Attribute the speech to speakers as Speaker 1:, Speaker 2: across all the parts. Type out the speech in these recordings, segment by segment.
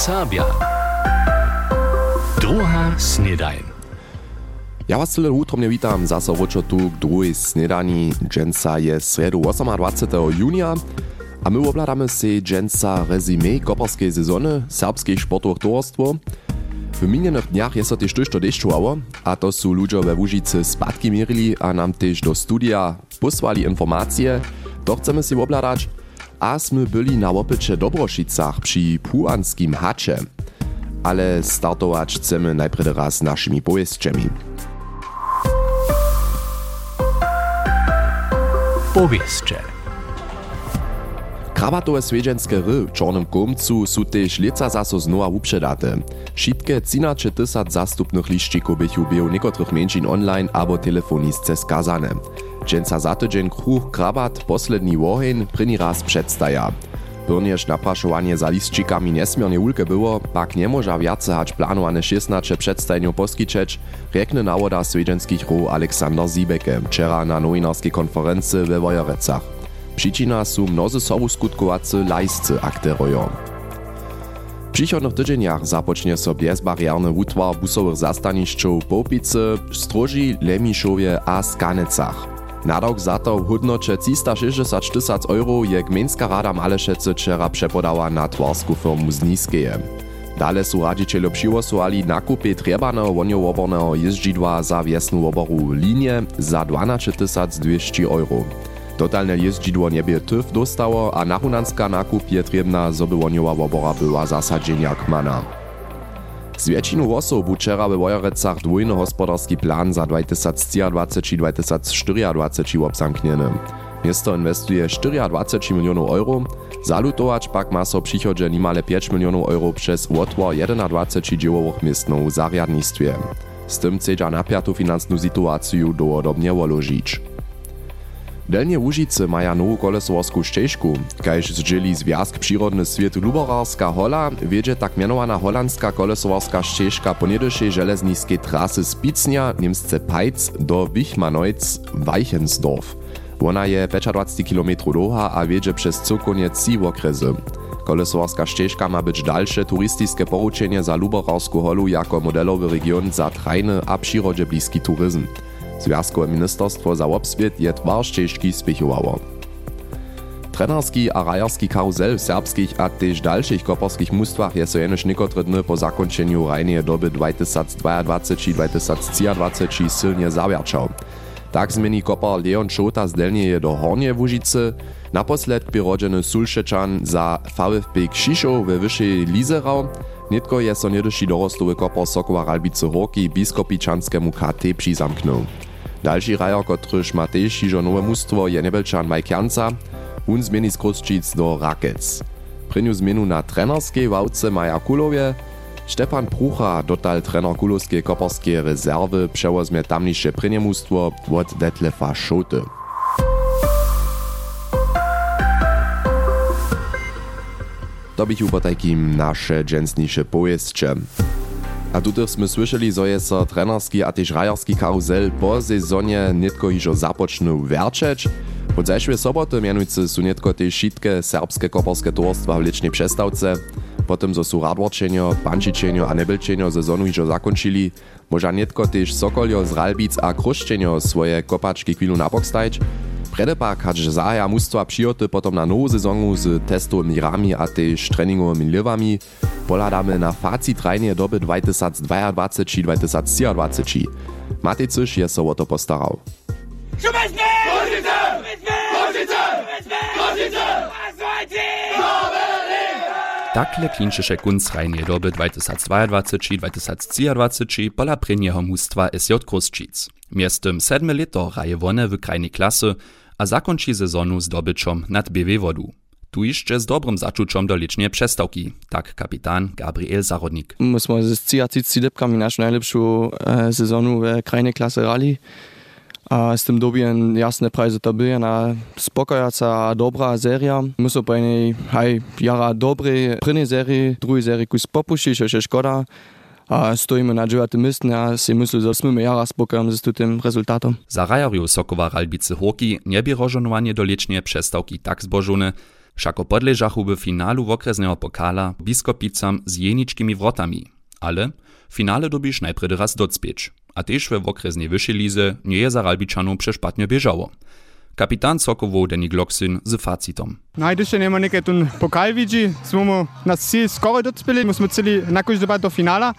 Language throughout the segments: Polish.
Speaker 1: Serbia. Druga snedajn.
Speaker 2: Ja was tyle utromnie witam, zase woczo tu k drugiej snedani. Dżęca je sredu 28. junia, a my obladamy se dżęca rezime koperskiej sezony serbskich sportowych towarstwo. W minionych dniach jest też to deszczowało, a to są ludzie we Łužicy spadki mierili a nam też do studia posłali informacje, to chcemy si obladać, a sme byli na opycie Dobrošicach przy puanskim hacze. Ale startować chcemy najpierw raz naszymi powieściami.
Speaker 1: Powieście.
Speaker 2: Krabatowe swiedźenske ry w Czornym Komcu są też leca zaso znowa upředate. Šitke 13 tysac zastupnych liścików bychu był niekotrych mniejszin online albo telefonistce skazane. Dżęca za tydzień kruch krabat posledni wohen pryni raz przedstaja. Pyrnież napraszowanie za liścikami niesmiernie ulke było, pak nie może wiace hać planowane 16 przedstajniów poskiczeć, rekne nawoda swiedzenskich ru Aleksander Zibeke wczera na nowinarskiej konferencji we Wojerecach. Przyczyna są mnozy sobu skutkowacy lajscy akterują. W przychodnych tydzieniach zapocznie so bezbarierny utwar busowych zastanišćów w Popicy, Stroži, Lemiszowie a Skanecach. Nadok za to w hodnocie 360 tysac euro je Gmejnska rada Malešece wczera przepodała na twarsku firmu z Niskeje. Dale su radziciele přiwosowali nakupy trebaného woniowoborného jeździdła za wiesnu woboru linie za 12 200 euro. Totalne jeździdło nie by tyf dostało, a nachunanska nakup je trebna, zoby woniowa wobora była zasadzenia kmana. Z většinu osób wczera we Wojerecach dwójny hospodarski plan za 2023-2024 obzamknieny. Miasto inwestuje 24 milionów euro, zalutować pak ma so przychodzie nimale 5 milionów euro przez otwór 21 dziełowych miestów w zariadnictwie. Z tym chcedza napiatą finansną sytuację dowodobnie woložić. Delnie Łužice maja nową kolesowarską ścieżku, kajż zdzieli Związk Przyrodny Świat Luborarska Hola, wiedzie tak mianowana holandzka kolesowarska ścieżka po niedyszej żelezniskiej trasy z Picnia, Niemsce Peitz do Wichmanojc, Weichensdorf. Ona je 25 km długa, a wiedzie przez cokoniec trzy okresy. Kolesowarska ścieżka ma być dalsze turystyczne poruczenie za Luborarską holu jako modelowy region za trajny a przyrodzie bliski turyzm. Związkowe ministerstwo za obswiet je twar ścieżki spěchowało. Trenerski a rajarski karuzel w serbskich a też dalszych koperskich mustwach je so jenož niekotre dny po zakończeniu rajnej doby 2022-2023 silnie zawierczał. Tak zmieni kopar Leon Czota z Delnieje do Hornie Łužicy, naposled przyrodzony Sulszeczan za VfB Kšišov we wyższej Lizerau, Nitko je so niedyši dorostowy kopar Sokowa Ralbice Horki biskopičanskému KT přizamknął. Další rajar, kotryž ma tež hižo nowe mustwo je nebelčan Mike Janca, un zmieni z do Rakec. Prynju zmienu na trenerskiej wałce Maja Kulowie, Stefan Prucha dotal trener kulowskiej koperskiej rezerwy przewozmie tamniejsze prynjemustwo od Detlefa Schote. To bych po takim nasze dżęsniejsze powieście. A tutaj sme słyszeli, że jest trenerski a też rajarski karuzel po sezonie nitko hižo započnął werczeć. Od zajszłej soboty mianujcy są nitko też wszystkie serbskie koperskie towarstwa w licznej przestawce. Potem zo są radworčenio, pančičenio a nebelčenio sezonu hižo zakończyli. Może nitko też Sokolio z Ralbic a Kruščenio swoje kopaczki chwilu napok stajć. Predepak hač zahaja mustwa přijoty potom na nową sezonu z testowymi rami a też treningowymi liwami. Poladamy na facit rajnie doby 2022-2023. Matej Cysz je so o to postarał.
Speaker 3: Takle klinčeše kunc rajnie doby 2022-2023 pola prynjeho mustwa SJ Kruščic. Miestem sedme leto raje wone w krajnej klasy, a zakończy sezonu zdobyczom nad BW wodu. Tu jeszcze z dobrym zaczuczom do licznej przestawki, tak kapitan Gabriel Zarodnik.
Speaker 4: My smo z 30 depkami našu najlepšu e, sezonu v krajnej klase rali. A z tym dobijem jasne prize to byje na spokojaca dobra seria. My so po jednej haj jara dobrej prvnej serii, druhej serii kus popušti, čo je škoda. A stojíme na dziewiątym miejscu, a si myślę, że jsme jara spokojom z tym rezultatem.
Speaker 3: Za rajariu Sokowa Ralbice Horki nie bi rożonowanie do licznej przestawki tak zbożone, Všako podležachu w finalu okresného pokala biskopicam z jeničkimi wrotami. Ale finale dobisz najpredy raz docpieć. a też we w okresnej wyższej lize nie jest Zaralbiczanom przeszpatnie bieżało. Kapitan Sokowo Deni Gloksyn z facitom.
Speaker 5: Najdyższe nie ma nekaj tu pokal widzi, smo mu na cilj skoraj dospeli, musimy celi jakoś dobać do finala.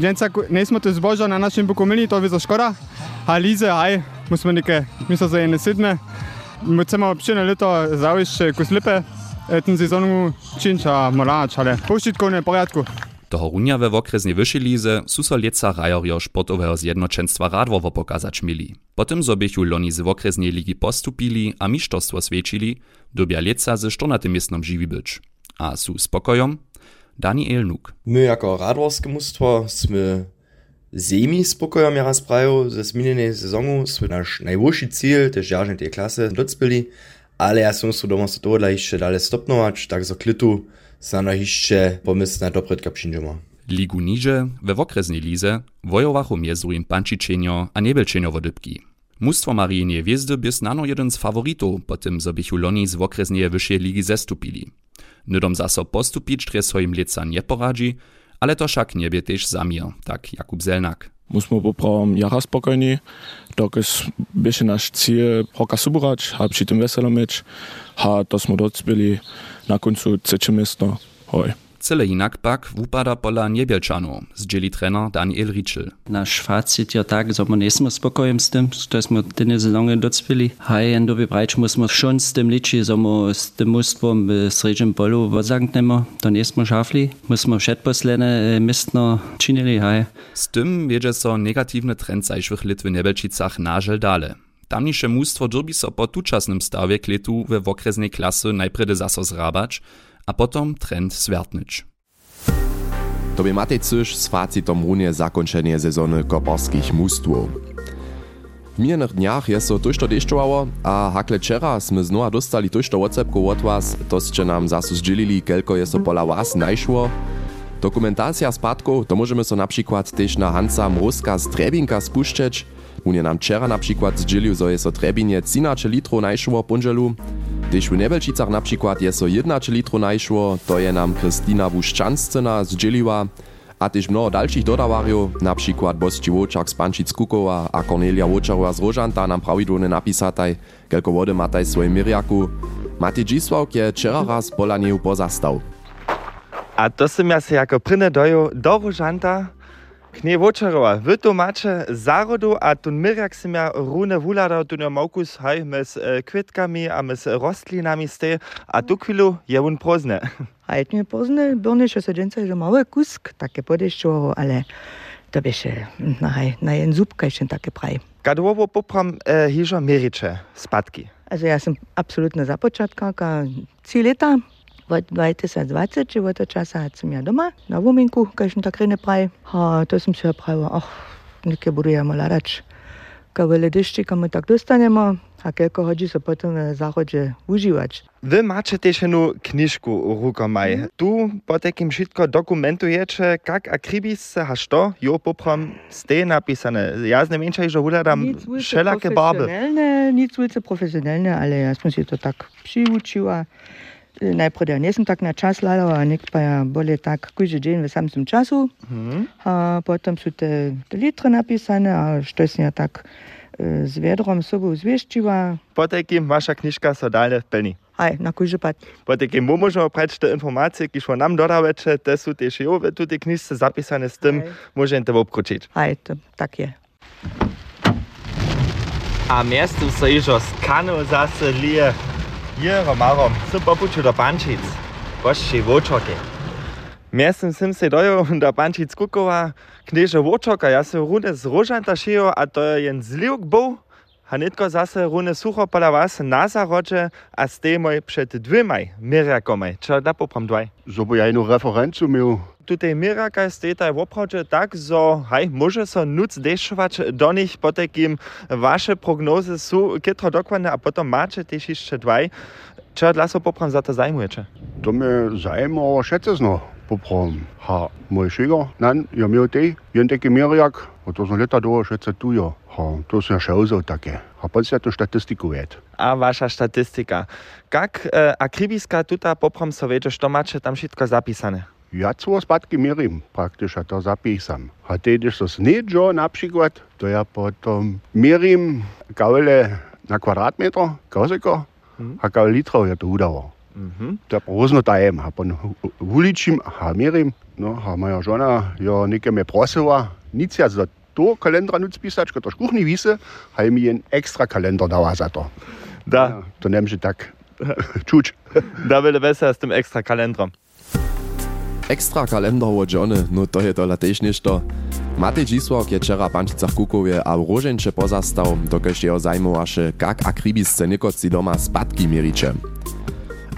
Speaker 5: Dżęca, nie smo to zboża na naszym boku mili, to je škoda, a lize, aj, musimy nekaj, mislim za jedne sedme. Chcemo občine leto zaujšče koslipe, eh, ten sezonu činča morač, ale poščitko ne porядku.
Speaker 3: Toho runja we okresnej wyższej lize su so lieca rajorio sportowego zjednoczeństwa radwowo pokazać mieli. Potem zobiechu loni z okresnej ligi postupili a mistrzostwo świecili, dobia lieca ze 14 miestnom żywi być. A su spokojom? Daniel Nuk.
Speaker 6: My jako radworskie mustwo sme semi spokojom ja raz prajo, ze zmienionej sezonu sme nasz najwyższy cel, też jarzne tej klasy, docpili, ale ja som su doma so tohle jeszcze dalej stopnować, tak za klitu na jeszcze pomysł na dopredka przyjdziemy.
Speaker 3: Ligu niže, we okresnej lize, wojowachu miezujem pančičenjo a nebelčenjo wodybki. Mustwo Marijenie Wiezdy bys nano jeden z faworitów, po tym zobychu loni z okresnej wyższej ligi zestupili. Nydom zaso postupić tre swoim lieca nie poradzi, ale to však niebie też zamir, tak Jakub Zelnak.
Speaker 7: Musimy poprawom jara spokojni, dokąd będzie nasz cel hoka suburać, a przy tym weselo mieć, a to smo docpili na końcu trzecie miejsce. Hoj.
Speaker 3: Cyle inak pak wupada pola niebielczanu, zdzieli trener Daniel Ritschel.
Speaker 8: Nasz facit je tak, że my nie jsme spokojem z tym, że jsme tyle sezony docpili. Haj, jen doby brać musimy schon z tym liczyć, że my z tym mustwom w srednjem polu odzanknemy, to nie jsme szafli. Musimy przedposledne mistno czynili, haj.
Speaker 3: Z tym wiedzie so negatywny trend zajszłych lit w Nebelčicach nażel dale. Tamnisze mustwo dżurbi so po tuczasnym stawie kletu we okresnej klasy najpredy zaso zrabać, a potom trend zwertnyć.
Speaker 2: To by Matej Cyš z facitom runie zakończenie sezony koparskich mustwów. W minionych dniach jest so tuż to a hakle wczera sme znowa dostali tuż to WhatsAppku od was, to ste nam zasu zdzielili, kelko jest so pola was najszło. Dokumentacja spadków to możemy so na przykład też na Hansa Mroska z Trebinka spuszczeć. Unie nam wczera na przykład zdzielił, że jest so Trebinie 13 litrów najszło punżelu. Když v Nebelčicach napríklad je so 1 litru najšlo, to je nám Kristina Vuščanscena z Džiliva, a tiež mnoho ďalších dodávarjov, napríklad Bosti Vočak z Pančic Kukova a Cornelia Vočarova z Rožanta nám pravidelne napísataj, keľko vody mataj svoj miriaku. Mati Džislavk je včera raz polaniu pozastav.
Speaker 9: A to som ja si ako prine dojo do Rožanta, Knie Vočarova v domače zárodu a tunmiriak som ja rúne vúladal tu na ja Maukus haj mes eh, kvetkami a mes rostlinami ste a tu chvíľu je on prozne.
Speaker 10: A je tne prozne, byrnejšie sedenca je malý kusk, také podešťovo, ale to beše hm, na, na jen zúbka ešte také praj.
Speaker 9: Kadovo popram e, hižo meriče, spadky.
Speaker 10: Also ja som absolútna započatkáka, 3 leta 2020 je od časa sem ja doma na Vominku, kajšen tak rene pravi. To sem si ja pravil, oh, ah, nekaj borujemo larač. Kaj v ledešči, kam tako dostanemo, a kako hoči se potem na zahodzie užiwać.
Speaker 9: Wy macie też jedną kniżkę rukomaj. Mm. Tu po takim wszystko dokumentujecie, jak akribis se hasz to, jo poprom ste napisane. Ja z niemniejszej, że uladam wszelakie barby.
Speaker 10: Nic wielce profesjonalne, ale ja się to tak przyuczyła. Nie jestem tak na czas ladał, a nikt pa ja boli tak każdy dzień w samym czasu. A potem są te, te litry napisane, a što ja tak e, z wiadrom sobą zwieściła.
Speaker 9: Po takim wasza kniżka so dalej pełni.
Speaker 10: Haj, na każdy pad.
Speaker 9: Po takim mu możemy prać te informacje, które nam dodawacie, te są też jo w tej kniżce zapisane tym,
Speaker 10: Haj.
Speaker 9: możemy to obkroczyć.
Speaker 10: Haj, to tak je.
Speaker 9: A miestem so iżo z kanu Jero, Maro, sem pa počel do Pančic, boš še vočoke. Jaz sem, sem se dojel do Pančic Kukova, kneže vočoka, jaz sem rune z rožanta šejo, a to je en zlivk bol, a netko zase rune suho pola vas na zaroče, a s temoj pred dvemaj merjakomaj. Če da
Speaker 11: popam dvaj. Zobojajno referencu imel.
Speaker 9: Tutaj miraka ste taj woprawdźe tak, zo haj, może so nuc dešować do nich po takim wasze prognozy są kietro dokładne, a potom macie też jeszcze dwaj. Čo dla so popram za to zajmujecie?
Speaker 11: To mnie zajmuje, ale szece zno. poprom. Ha mój szygo, nan, ja miał tej, jen taki mieriak, a to są lata do, że co tu jo. Ha, to są szauzo takie. Ha, pan się to statystyku weet.
Speaker 9: A wasza statystyka. Jak e, akribiska tuta poprom so wiecie, što macie tam wszystko zapisane?
Speaker 11: Ja co spadki mierim praktisch, a to zapisam. A když to snedžo na przykład, to ja potom mierim kaule na kvadratmeter, kosiko, a kaule litrov ja to udało.
Speaker 9: Mhm.
Speaker 11: To různo tajem, a pon uličím a mierim, no a moja žona jo neke me prosila, nic ja za to kalendra nuc pisać, to škuchni vise, a mi jen extra kalender dała za to.
Speaker 9: Da,
Speaker 11: Ja, to nemže tak čuč.
Speaker 9: da will besser z tym extra kalendrom.
Speaker 2: Ekstra kalender od Johnny, no to je to latejš nešto. Matej Dzisłok je včera pančicach Kukowie a roženče pozastav, dokež jeho zajmovaše, kak akribisce nikotci doma spadki mieriče.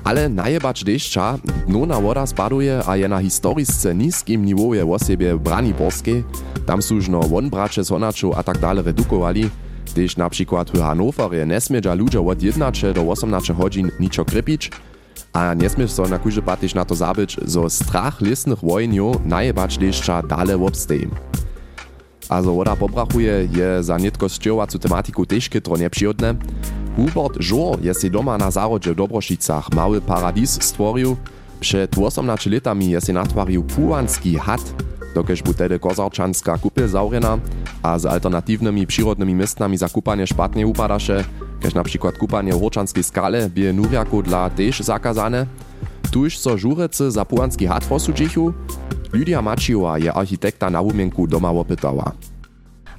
Speaker 2: Ale najebacz dešča, dnona voda spaduje a je na historisce niskim nivoje w osobie Braniborskiej. Tam służno wonbracze z Honaču a tak dalej redukowali, gdyż na przykład w Hanoverje nesmiedza ludzie od 11 do 18 godzin niczo krypić, a nie smiesz so na kujże patyś na to zabyć, zo strach lesnych wojen jo najebacz dešča dale obstej. A zo woda pobrachuje je za nitko stjovacu tematiku tež kytro nepřihodne. Hubert Žor je si doma na zárodže v Dobrošicach mały paradis stworil. Przed 18 letami je si natwaril puanski hat, dokež bu tedy kozarčanská kupil zaurena a z alternatywnymi przyrodnymi miestnami za kupanie špatnie upadaše, kež na przykład kupanie w Horčanskej skale bie nuriaku dla tež zakazane. Tuž so žurece za puanski hat posudžichu, Lydia Mačiova je architekta na umienku doma opytała.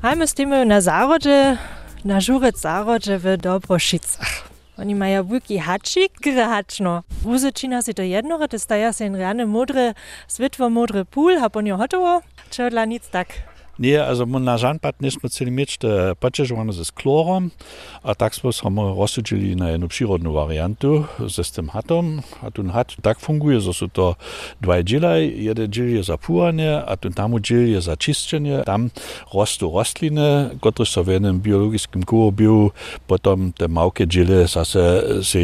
Speaker 12: A my stoimy na zarodzie, na żurec zarodzie w Dobrošicach. Oni mają wielki haczyk, gry haczno. Wuzyczina si to jednore, to staja się rany modry, switwo modry pool, a po nie hotowo, czy dla nic tak.
Speaker 13: Nie, also na žanpat nismo celi mieć te počežovane ze sklorom, a tak smo samo rozsudili na jednu přírodnu variantu s tym hatom. A ten hat tak funguje, że są to dwa dzielaj, jeden dziel je za a ten tamu dziel je za čiszczenie. Tam rostú rostliny, które są w jednym biologicznym kołobiu, potom te małkie dziele zase se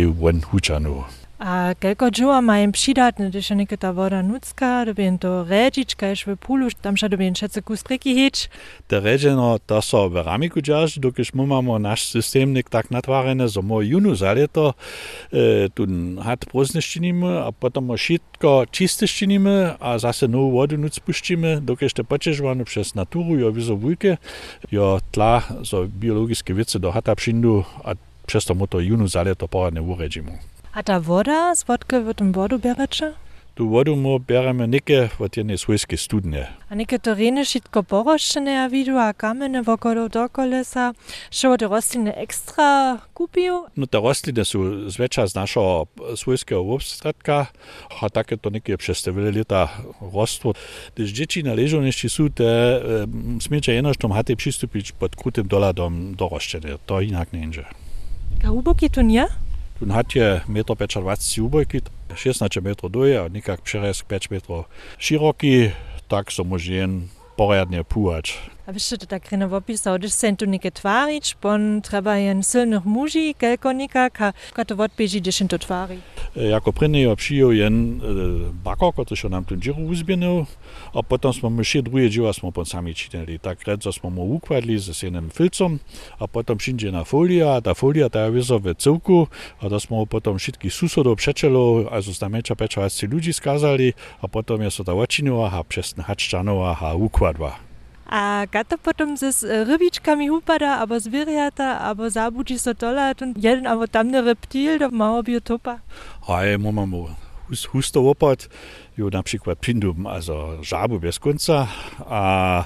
Speaker 13: hučanu.
Speaker 12: A kelko džua majem přidat, ne je nekaj ta voda nucka, dobim to rečič, kaj še v pulu, tam še dobim še cekus reki hič.
Speaker 13: Te rečeno, da no, so v ramiku džaž, dokaj mu imamo naš sistem nek tak natvarene, za moj junu za leto, e, tudi hat prozneščinimo, a potem šitko čisteščinimo, a zase novo vodo nuc puščimo, dokaj te počežvano čez naturu, jo vizovujke, jo tla za biologijske vice do hata pšindu, a često mu to junu za leto poradne uređimo.
Speaker 12: A ta woda z wodky w tym wodu bierecze?
Speaker 13: Tu vodu mu bereme neke od jedne svojske studne.
Speaker 12: A neke tereny šitko poroščene a vidu, a kamene wokolo dokolesa, šo te rostliny ekstra kupił.
Speaker 13: No te rostline sú zväčša z našho svojského obstredka, a také to nekie přestavili leta rostlo. Když děti na ležovništi sú, te e, smieče jednož tom hate přistúpiť pod krutým doladom do roštene. To inak nejde.
Speaker 12: A huboki tu nie?
Speaker 13: Tu nad je metro pečarvac ubojkit, 16 metrov duje, nekak 65 metrov široki, tak so možen porednje puhač.
Speaker 12: A to tak reno opisał, gdyż sen tu nike twarić, bon trzeba jen silnych muži, kelko nikak, a kato odbieži, gdyż to twari.
Speaker 13: Jako jo přijel jen e, bakor, ktorý nám tu džiru uzbienil, a potom sme mu še druhé dživa smo pon sami činili. Tak redzo smo mu układli s jednym filcom, a potom všinže na folia, ta folia ta vyzo v celku, a to smo potom všetkých susodov přečelo, a zo znamenča pečovací ľudí skázali, a potom je so ta očinila, a přesne haččanova, a układła.
Speaker 12: A kato potom ze s rybičkami upada, abo zwierjata, abo zabudzi so tola, jeden abo tamny reptil do mało biotopa.
Speaker 13: Hej, mamy hus, husto opad, jo na przykład pindum, also żabu bez końca, a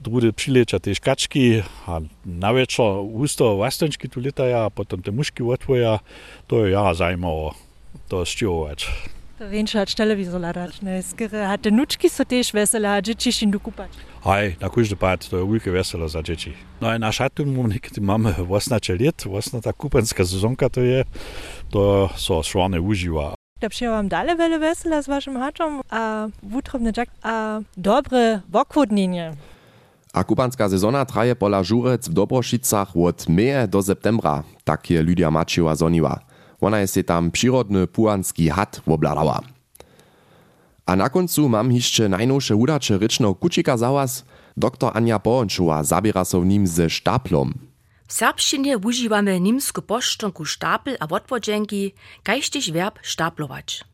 Speaker 13: drugie przyleča też kaczki, a na wieczór husto wastończki tu letaja, a potem te muszki otwoja, to ja zajmowo to stiować.
Speaker 12: To większa od telewizor ladać, ne, skry, a te nuczki so też wesele, a dzieci się tu
Speaker 13: Hej, na każdy pad, to je wielkie weselo za dzieci. No i na szatu niekedy mamy własnacze lit, własna ta kupanska sezonka to je, to so szwane używa.
Speaker 12: Da przyjęłam dalej wiele wesela z waszym haczom, a wutrobny jack, a dobre wokłodnienie.
Speaker 2: A kubanská sezona traje pola žurec v Dobrošicach od meje do septembra, tak je Lydia Mačiova zoniła. Ona je si tam przyrodny puanski hat wobladała. A na koncu mam jeszcze najnowsze udacze rycznego kucika za was. Dr Anja Bohončova zabiera so w nim ze sztaplom.
Speaker 14: W serbšćinie używamy nimsku poszczonku stapel a wodwodźenki, kajściž verb staplować.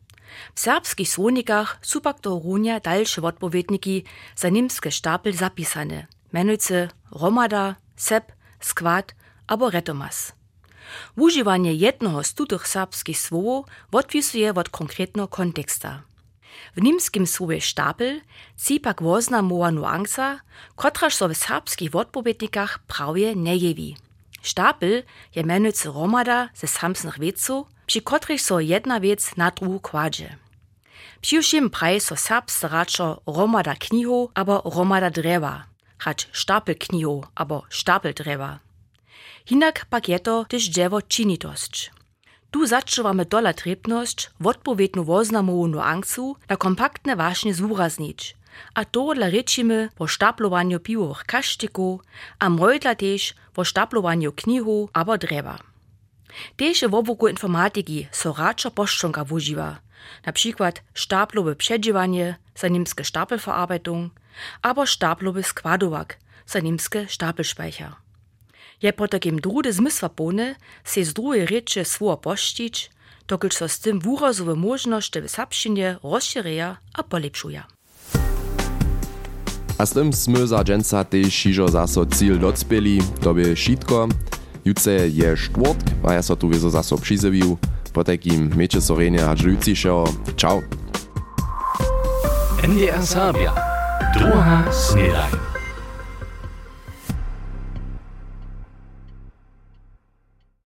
Speaker 14: W serbskich słownikach są pak do runia dalsze wodpowiedniki za nimskie stapel zapisane, mianujcy romada, sep, skład albo retomas. Używanie jednego z tutych serbskich słów odpisuje od konkretnego konteksta. W nimskim słowie stapel ci pak woznamowa nuansa, kotraż so w serbskich wodpowiednikach prawie nie jewi. Stapel je mianujcy romada ze samsnych wieców, przy których so jedna wiec na drugu kładzie. Přiwšim praj so serbscy raczo romada knihu abo romada drewa, hać stapel knihu abo stapel drewa. Hinak pak je to też dziewo czynitość. Du satsche Tu mit dola trepnost, odpovedno voznamo no angcu na kompaktne vašnje zúraznič. A to dla rečime po štaplovanju pivových kaštikov a mojdla tež po štaplovanju knihov abo dreva. Tež je v obvoku informatiki sorača poščonka vuživa, na pschikwat, staplobe przedziewanie, sa nimske Stapelverarbeitung, aber staplobe składowak, sa nimske Stapelspeicher. Je po takim drude zmysłapone se z drugiej rzeczy słowo pościć, dokud so z tym wurazowe możności w serbszczynie rozszerzeja a polepszuja.
Speaker 2: A z tym sme za dżęca też šižo zaso cíl docpěli, to by šitko. Jutce je štvrtk, a ja so tu wieso zaso přizewił. Po takim meče sorenie a žlujcišo. Ciao.
Speaker 1: NDR Sabia. Druga Snedajn.